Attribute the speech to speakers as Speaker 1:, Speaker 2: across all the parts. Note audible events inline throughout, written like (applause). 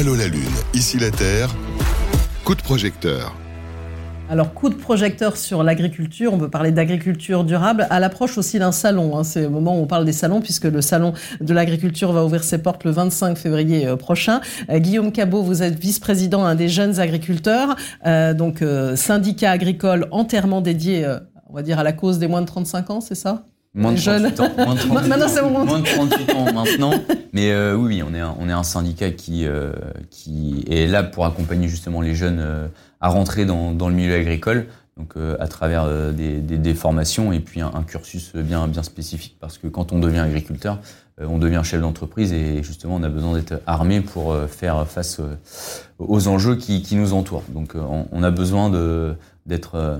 Speaker 1: Allô la Lune, ici la Terre. Coup de projecteur.
Speaker 2: Alors, coup de projecteur sur l'agriculture, on peut parler d'agriculture durable à l'approche aussi d'un salon. Hein. C'est le moment où on parle des salons puisque le salon de l'agriculture va ouvrir ses portes le 25 février euh, prochain. Euh, Guillaume Cabot, vous êtes vice-président un des jeunes agriculteurs, euh, donc syndicat agricole entièrement dédié, on va dire, à la cause des moins de 35 ans, c'est ça?
Speaker 3: Moins de, jeunes. ans, moins de (laughs) 38 ans. Moins de 38 ans maintenant. Mais oui, on est un, on est un syndicat qui, qui est là pour accompagner justement les jeunes à rentrer dans, dans le milieu agricole, donc euh, à travers euh, des, des, des, formations et puis un, un, cursus bien, bien spécifique. Parce que quand on devient agriculteur, euh, on devient chef d'entreprise et justement on a besoin d'être armé pour faire face aux enjeux qui, qui nous entourent. Donc on, on a besoin d'être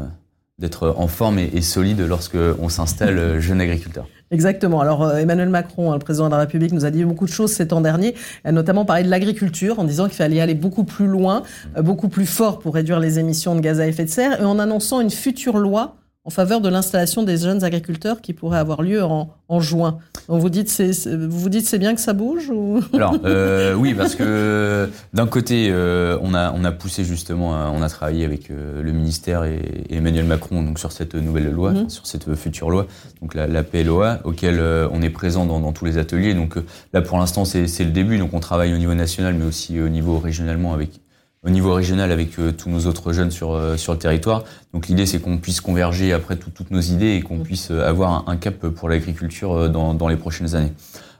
Speaker 3: d'être en forme et, solide lorsque on s'installe jeune agriculteur.
Speaker 2: Exactement. Alors euh, Emmanuel Macron, hein, le président de la République, nous a dit beaucoup de choses ces temps derniers, notamment parlé de l'agriculture en disant qu'il fallait aller beaucoup plus loin, euh, beaucoup plus fort pour réduire les émissions de gaz à effet de serre, et en annonçant une future loi en faveur de l'installation des jeunes agriculteurs qui pourrait avoir lieu en, en juin. Donc vous dites c'est vous dites c'est bien que ça bouge ou? (laughs)
Speaker 3: Alors euh, oui parce que d'un côté euh, on a on a poussé justement euh, on a travaillé avec euh, le ministère et, Emmanuel Macron donc sur cette nouvelle loi mhm. sur cette future loi donc la, la PLOA auquel on est présent dans, dans, tous les ateliers donc là pour l'instant c'est le début donc on travaille au niveau national mais aussi au niveau régionalement avec au niveau régional avec euh, tous nos autres jeunes sur, euh, sur le territoire. Donc l'idée c'est qu'on puisse converger après toutes nos idées et qu'on mm. puisse euh, avoir un, cap pour l'agriculture dans, dans les prochaines années.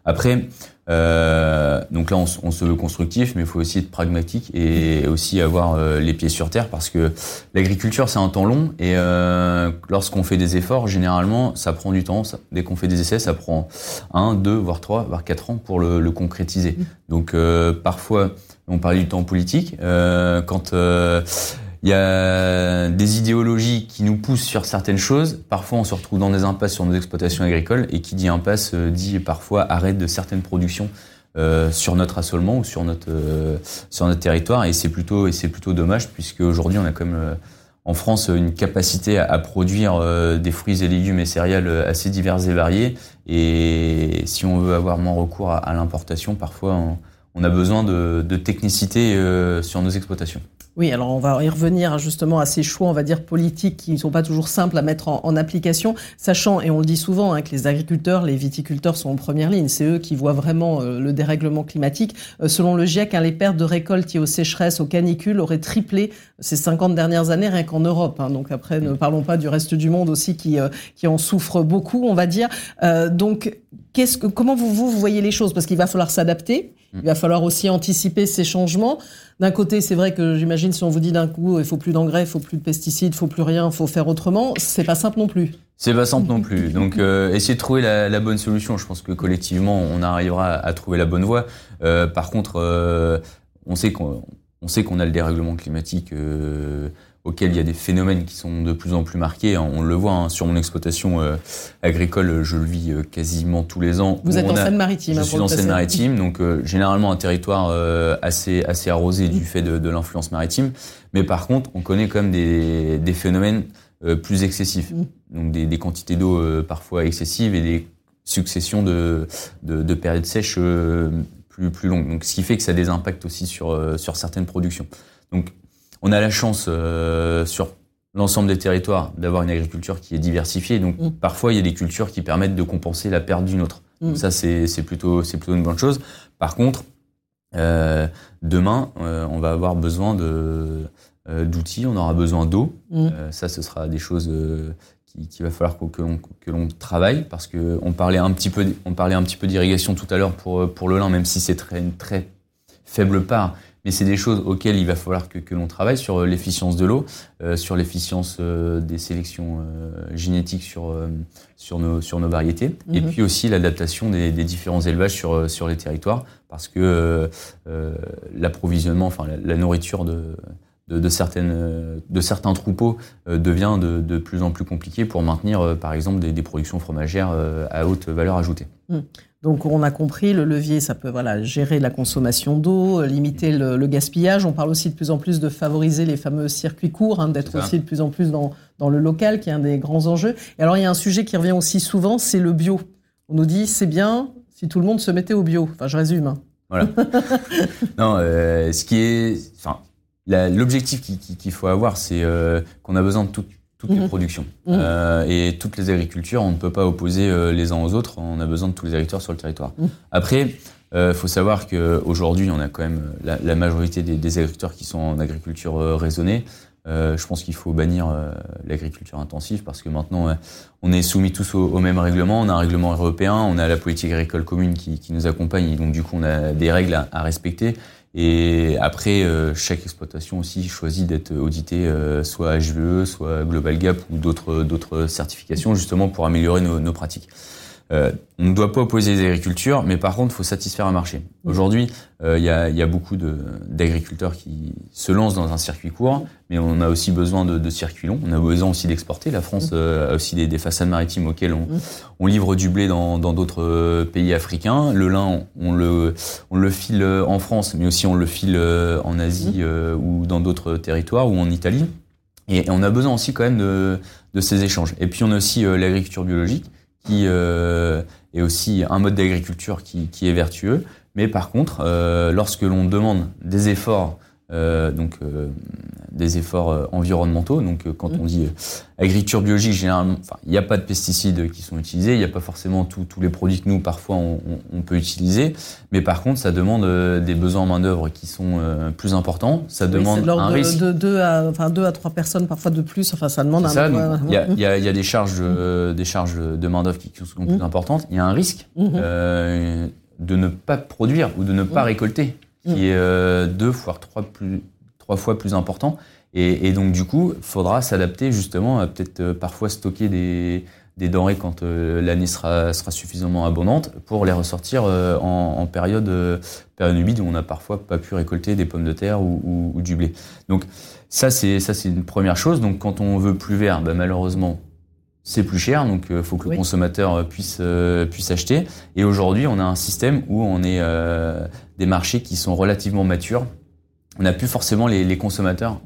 Speaker 3: Après, euh, donc là on, on, se veut constructif, mais il faut aussi être pragmatique et aussi avoir les pieds sur terre parce que l'agriculture c'est un temps long et euh, lorsqu'on fait des efforts, généralement ça prend du temps. Ça, dès qu'on fait des essais, ça prend un, deux, voire trois, voire quatre ans pour le, le concrétiser. Mm. Donc euh, parfois on parlait du temps politique. Euh, quand il euh, y a des idéologies qui nous poussent sur certaines choses, parfois on se retrouve dans des impasses sur nos exploitations agricoles, et qui dit impasse euh, dit parfois arrêt de certaines productions euh, sur notre assolement ou sur notre euh, territoire, et c'est plutôt dommage puisque aujourd'hui on a comme en France une capacité à, produire des fruits et légumes et céréales assez diverses et variées, et si on veut avoir moins recours à, à l'importation, parfois on, on a besoin de, de technicité euh, sur nos exploitations.
Speaker 2: Oui, alors on va y revenir justement à ces choix, on va dire, politiques qui ne sont pas toujours simples à mettre en, application, sachant, et on le dit souvent, hein, que les agriculteurs, les viticulteurs sont en première ligne. C'est eux qui voient vraiment euh, le dérèglement climatique. Euh, selon le GIEC, hein, les pertes de récoltes liées aux sécheresses, aux canicules auraient triplé ces 50 dernières années rien qu'en Europe. Hein. Donc après, ne parlons pas du reste du monde aussi qui, qui en souffre beaucoup, on va dire. donc, qu'est-ce que, comment vous, vous voyez les choses? Parce qu'il va falloir s'adapter. Il va falloir aussi anticiper ces changements. D'un côté, c'est vrai que j'imagine si on vous dit d'un coup, il faut plus d'engrais, il faut plus de pesticides, il faut plus rien, il faut faire autrement, c'est pas simple non plus.
Speaker 3: C'est pas simple non plus. Donc, euh, essayer de trouver la, bonne solution. Je pense que collectivement, on arrivera à, trouver la bonne voie. Euh, par contre, euh, on sait qu'on sait qu'on a le dérèglement climatique. Auquel il y a des phénomènes qui sont de plus en plus marqués. On le voit hein, sur mon exploitation euh, agricole, je le vis euh, quasiment tous les ans.
Speaker 2: Vous êtes en Seine-Maritime.
Speaker 3: Je
Speaker 2: hein,
Speaker 3: suis en Seine-Maritime, donc euh, généralement un territoire assez assez arrosé du fait de, de l'influence maritime. Mais par contre, on connaît quand même des, des phénomènes plus excessifs, mm. donc des, des quantités d'eau parfois excessives et des successions de, de, de périodes sèches plus plus longues. Donc ce qui fait que ça a des impacts aussi sur sur certaines productions. Donc on a la chance euh, sur l'ensemble des territoires d'avoir une agriculture qui est diversifiée. Donc mm. parfois, il y a des cultures qui permettent de compenser la perte d'une autre. Donc mm. ça, c'est plutôt, plutôt une bonne chose. Par contre, euh, demain, euh, on va avoir besoin d'outils, on aura besoin d'eau. Mm. ça, ce sera des choses qu'il qui va falloir que, que l'on travaille parce que on parlait un petit peu, on parlait un petit peu d'irrigation tout à l'heure pour pour le lin, même si c'est très une très faible part mais c'est des choses auxquelles il va falloir que, que l'on travaille sur euh, l'efficience de l'eau, euh, sur l'efficience euh, des sélections euh, génétiques sur sur nos sur nos variétés, et mhm. puis aussi l'adaptation des, des, différents élevages sur sur les territoires, parce que l'approvisionnement, enfin la, la, nourriture de de, de, certaines, de certains troupeaux devient de, de, plus en plus compliqué pour maintenir, par exemple, des, des productions fromagères à haute valeur ajoutée.
Speaker 2: Mhm. Donc on a compris, le levier, ça peut voilà, gérer la consommation d'eau, limiter le, gaspillage. On parle aussi de plus en plus de favoriser les fameux circuits courts, hein, d'être aussi de plus en plus dans, dans le local, qui est un des grands enjeux. Et alors il y a un sujet qui revient aussi souvent, c'est le bio. On nous dit c'est bien si tout le monde se mettait au bio. Enfin je résume. Hein.
Speaker 3: Voilà. (laughs) non, euh, ce qui est, enfin, l'objectif qu'il faut avoir, c'est euh, qu'on a besoin de toutes les mhm. productions mhm. Euh, et toutes les agricultures. On ne peut pas opposer euh, les uns aux autres. On a besoin de tous les agriculteurs sur le territoire. Mhm. Après, il faut savoir qu'aujourd'hui, on a quand même la, la majorité des, des, agriculteurs qui sont en agriculture raisonnée. Euh, je pense qu'il faut bannir euh, l'agriculture intensive parce que maintenant euh, on est soumis tous au, même règlement. On a un règlement européen, on a la politique agricole commune qui, qui nous accompagne, donc du coup on a des règles à, à respecter. Et après, chaque exploitation aussi choisit d'être auditée soit HVE, soit Global Gap ou d'autres certifications justement pour améliorer nos, nos pratiques. Euh, on ne doit pas opposer les agricultures, mais par contre, il faut satisfaire un marché. Aujourd'hui, euh, il y, a, y, a, beaucoup d'agriculteurs qui se lancent dans un circuit court, mais on a aussi besoin de, de circuits longs. On a besoin aussi d'exporter. La France euh, a aussi des, des, façades maritimes auxquelles on, on livre du blé dans d'autres pays africains. Le lin, on le, on le file en France, mais aussi on le file en Asie ou dans d'autres territoires ou en Italie. Et, on a besoin aussi quand même de, de ces échanges. Et puis on a aussi l'agriculture biologique qui euh, est aussi un mode d'agriculture qui, qui, est vertueux. Mais par contre, euh, lorsque l'on demande des efforts, euh, donc des efforts euh, environnementaux. Donc, euh, quand on dit euh, agriculture biologique, généralement, il n'y a pas de pesticides qui sont utilisés, il n'y a pas forcément tous les produits que nous, parfois, on, on, peut utiliser. Mais par contre, ça demande des besoins en main-d'œuvre qui sont plus importants. Ça demande un
Speaker 2: de,
Speaker 3: risque.
Speaker 2: De 2 à, enfin, deux à 3 personnes, parfois de plus. Enfin, ça demande
Speaker 3: ça, un Il y, a, y, a, y a des charges, mmh. des charges de main-d'œuvre qui sont plus mmh. importantes. Il y a un risque mmh. de ne pas produire ou de ne pas récolter qui est deux, voire trois plus trois fois plus important. Et, et donc du coup, faudra s'adapter justement à peut-être euh, parfois stocker des, des denrées quand euh, l'année sera, sera suffisamment abondante pour les ressortir euh, en, en, période, période humide où on n'a parfois pas pu récolter des pommes de terre ou, ou, du blé. Donc ça c'est ça c'est une première chose. Donc quand on veut plus vert, ben, malheureusement c'est plus cher, donc il faut que le consommateur puisse puisse acheter. Et aujourd'hui, on a un système où on est des marchés qui sont relativement matures on n'a plus forcément les, consommateurs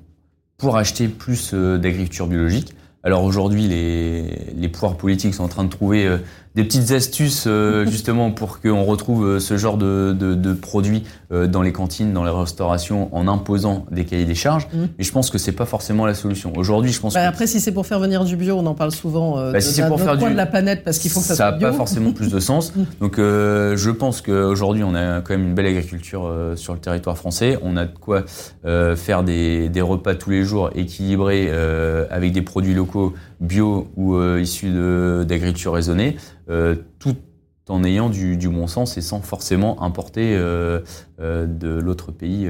Speaker 3: pour acheter plus euh, d'agriculture biologique. Alors aujourd'hui, les, les pouvoirs politiques sont en train de trouver euh, des petites astuces euh, (laughs) justement pour qu'on retrouve euh, ce genre de, de, de produits euh, dans les cantines, dans les restaurations, en imposant des cahiers des charges. Mmh. Mais je pense que c'est pas forcément la solution. Aujourd'hui, je pense.
Speaker 2: Bah, que... Après, si c'est pour faire venir du bio, on en parle souvent bah, de, si c'est pour faire du... de la planète parce qu'il faut que ça,
Speaker 3: ça
Speaker 2: soit bio.
Speaker 3: Ça n'a pas forcément plus de sens. (laughs) Mmh. Donc, euh, je pense qu'aujourd'hui, on a quand même une belle agriculture euh, sur le territoire français. On a de quoi euh, faire des, des, repas tous les jours équilibrés avec des produits locaux bio ou issus d'agriculture raisonnée euh, tout en ayant du, du, bon sens et sans forcément importer euh, euh, de l'autre pays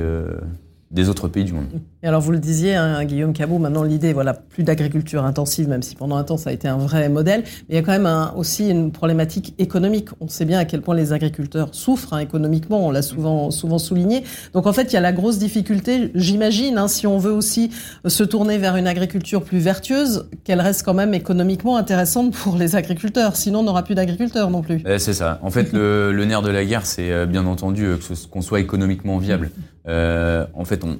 Speaker 3: des autres pays du monde.
Speaker 2: Et alors vous le disiez, hein, Guillaume Cabot, maintenant l'idée, voilà, plus d'agriculture intensive, même si pendant un temps ça a été un vrai modèle, mais il y a quand même un, aussi une problématique économique. On sait bien à quel point les agriculteurs souffrent hein, économiquement, on l'a souvent, souvent souligné. Donc en fait, il y a la grosse difficulté, j'imagine, hein, si on veut aussi se tourner vers une agriculture plus vertueuse, qu'elle reste quand même économiquement intéressante pour les agriculteurs. Sinon, on n'aura plus d'agriculteurs non plus.
Speaker 3: Eh, c'est ça. En fait, le, le, nerf de la guerre, c'est euh, bien entendu euh, qu'on soit économiquement viable. Euh, en fait, on,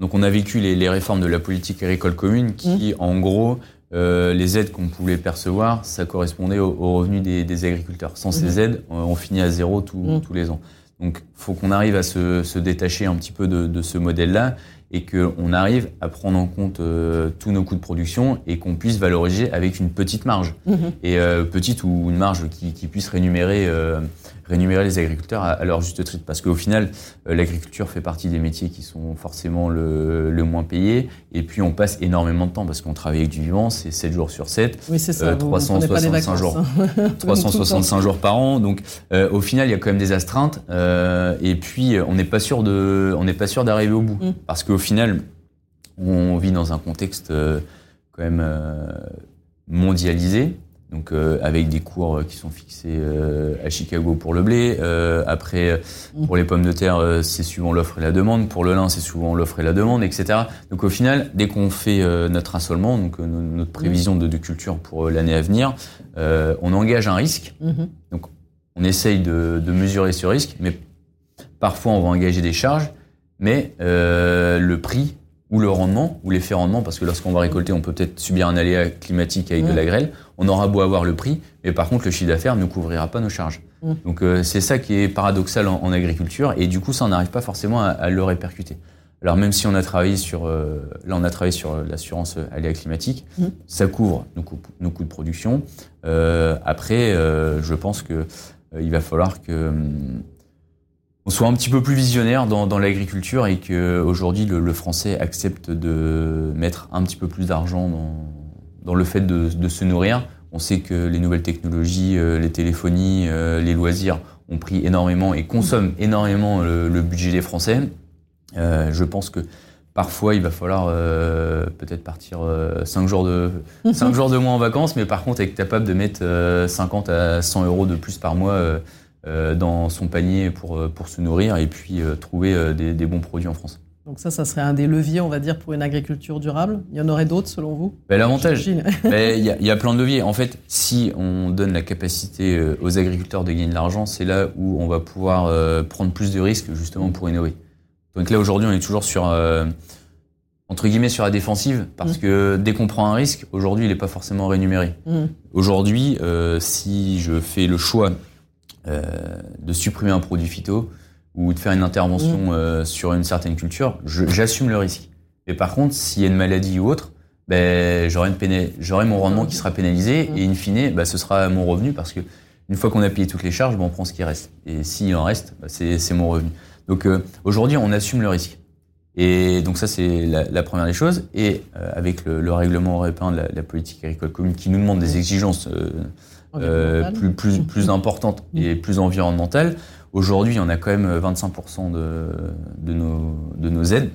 Speaker 3: donc on a vécu les, les, réformes de la politique agricole commune qui, mmh. en gros, euh, les aides qu'on pouvait percevoir, ça correspondait aux au revenus des, des, agriculteurs. Sans mmh. ces aides, on finit à zéro tout, mmh. tous les ans. Donc, faut qu'on arrive à se, se, détacher un petit peu de, de ce modèle-là et qu'on arrive à prendre en compte euh, tous nos coûts de production et qu'on puisse valoriser avec une petite marge. Mmh. Et euh, petite ou une marge qui, qui puisse rémunérer euh, rémunérer les agriculteurs à, à leur juste titre. Parce qu'au final, l'agriculture fait partie des métiers qui sont forcément le, le, moins payés. Et puis, on passe énormément de temps parce qu'on travaille avec du vivant, c'est 7 jours sur 7.
Speaker 2: Oui, c'est ça.
Speaker 3: Euh, 365 jours. (laughs) 365 jours par an. Donc, au final, il y a quand même des astreintes. Et puis, on n'est pas sûr d'arriver au bout. Mm. Parce qu'au final, on vit dans un contexte euh, quand même euh, mondialisé donc euh, avec des cours qui sont fixés euh, à Chicago pour le blé. Euh, après, pour les pommes de terre, c'est suivant l'offre et la demande. Pour le lin, c'est souvent l'offre et la demande, etc. Donc au final, dès qu'on fait notre assolement, donc notre prévision de, de culture pour l'année à venir, on engage un risque. Mm -hmm. Donc on essaye de, de, mesurer ce risque, mais parfois on va engager des charges, mais le prix ou le rendement, ou l'effet rendement, parce que lorsqu'on va récolter, on peut peut-être subir un aléa climatique avec mmh. de la grêle. On aura beau avoir le prix, mais par contre, le chiffre d'affaires ne couvrira pas nos charges. Mmh. Donc c'est ça qui est paradoxal en, agriculture et du coup ça on n'arrive pas forcément à, le répercuter. Alors même si on a travaillé sur, là on a travaillé sur l'assurance aléa climatique, mmh. ça couvre nos coûts, nos coûts de production. après, je pense que il va falloir que hum, on soit un petit peu plus visionnaire dans, dans l'agriculture et que aujourd'hui le, le, français accepte de mettre un petit peu plus d'argent dans, dans, le fait de, de, se nourrir. On sait que les nouvelles technologies, euh, les téléphonies, euh, les loisirs ont pris énormément et consomment énormément le, le budget des Français. Euh, je pense que parfois il va falloir euh, peut-être partir 5 jours de 5 (laughs) jours de moins en vacances, mais par contre être capable de mettre 50 à 100 euros de plus par mois euh, dans son panier pour, euh, pour se nourrir et puis euh, trouver des, des, bons produits en France.
Speaker 2: Donc ça, ça serait un des leviers, on va dire, pour une agriculture durable. Il y en aurait d'autres, selon vous?
Speaker 3: Ben, L'avantage, (laughs) ben, il y, a, y, a plein de leviers. En fait, si on donne la capacité aux agriculteurs de gagner de l'argent, c'est là où on va pouvoir prendre plus de risques, justement, pour innover. Donc là, aujourd'hui, on est toujours sur, entre guillemets, sur la défensive, parce mmh. que dès qu'on prend un risque, aujourd'hui, il n'est pas forcément rémunéré. Mmh. Aujourd'hui, si je fais le choix euh, de supprimer un produit phyto ou de faire une intervention mmh. euh, sur une certaine culture, j'assume le risque. Mais par contre, s'il y a une maladie ou autre, ben, j'aurai mon rendement qui sera pénalisé mmh. et in fine, ben, ce sera mon revenu parce que une fois qu'on a payé toutes les charges, ben, on prend ce qui reste. Et s'il en reste, ben, c'est mon revenu. Donc euh, aujourd'hui, on assume le risque. Et donc ça, c'est la, la, première des choses. Et avec le, le, règlement européen de la, la, politique agricole commune qui nous demande des exigences euh, plus, plus, plus importante et plus environnementale. Aujourd'hui, on a quand même 25% de, de, nos, de nos aides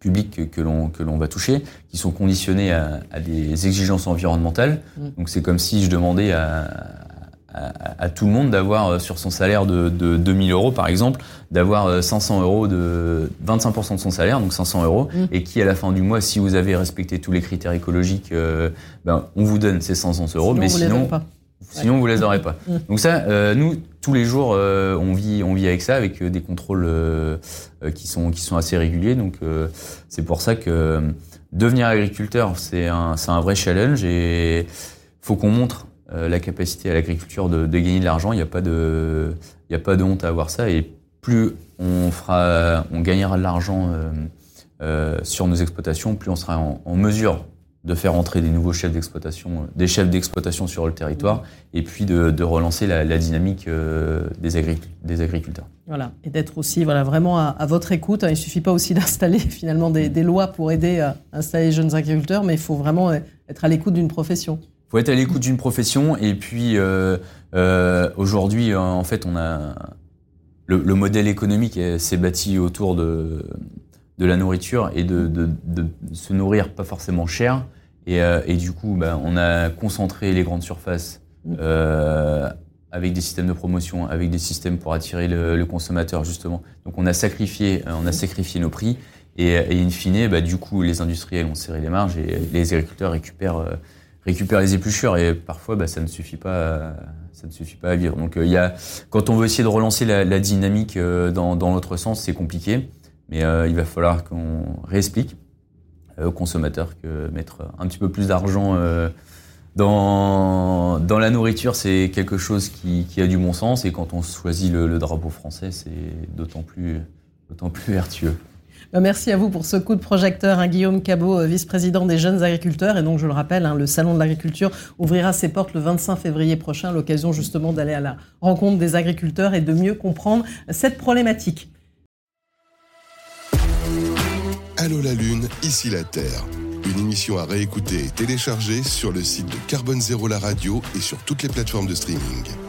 Speaker 3: publiques que l'on que l'on va toucher, qui sont conditionnées à, à des exigences environnementales. Donc c'est comme si je demandais à, à, à tout le monde d'avoir euh, sur son salaire de, de 2000 euros par exemple, d'avoir 500 euh, euros de 25% de son salaire, donc 500 euros, mm. et qui à la fin du mois, si vous avez respecté tous les critères écologiques, ben on vous donne ces 500 euros, mais sinon Sinon, vous les aurez pas. Mm. Donc ça, euh, nous, tous les jours, euh, on vit, on vit avec ça, avec euh, des contrôles qui sont qui sont assez réguliers. Donc c'est pour ça que devenir agriculteur, c'est un c'est un vrai challenge et faut qu'on montre la capacité à l'agriculture de, gagner de l'argent. Il n'y a pas de a pas de honte à avoir ça et plus on fera, on gagnera de l'argent sur nos exploitations, plus on sera en, mesure de faire entrer des nouveaux chefs d'exploitation, euh, des chefs d'exploitation sur le territoire, et puis de, relancer la, dynamique euh, des, agriculteurs.
Speaker 2: Voilà, et d'être aussi voilà, vraiment à, votre écoute. Il ne suffit pas aussi (laughs) d'installer finalement des, des, lois pour aider à installer les jeunes agriculteurs, mais il faut vraiment être à l'écoute d'une profession.
Speaker 3: Il faut être à l'écoute d'une profession, et puis euh, euh, aujourd'hui, en fait, on a le, le modèle économique s'est bâti autour de de la nourriture et de, de, de, se nourrir pas forcément cher. Et, euh, et du coup, bah, on a concentré les grandes surfaces mm. euh, avec des systèmes de promotion, avec des systèmes pour attirer le, le consommateur justement. Donc on a sacrifié, euh, on a sacrifié nos prix et, et in fine, bah, du coup, les industriels ont serré les marges et les agriculteurs récupèrent euh, récupèrent les épluchures et parfois bah, ça ne suffit pas ça ne suffit pas à vivre donc il y a quand on veut essayer de relancer la, dynamique dans, dans l'autre sens c'est compliqué mais euh, il va falloir qu'on réexplique euh, aux consommateurs que mettre un petit peu plus d'argent euh, dans, dans la nourriture, c'est quelque chose qui, qui, a du bon sens. Et quand on choisit le, le drapeau français, c'est d'autant plus, d'autant plus vertueux.
Speaker 2: Bah, merci à vous pour ce coup de projecteur, hein, Guillaume Cabot, vice-président des jeunes agriculteurs. Et donc, je le rappelle, hein, le Salon de l'agriculture ouvrira ses portes le 25 février prochain, l'occasion justement d'aller à la rencontre des agriculteurs et de mieux comprendre cette problématique.
Speaker 1: Allô la Lune, ici la Terre. Une émission à réécouter et télécharger sur le site de Carbone Zéro la radio et sur toutes les plateformes de streaming.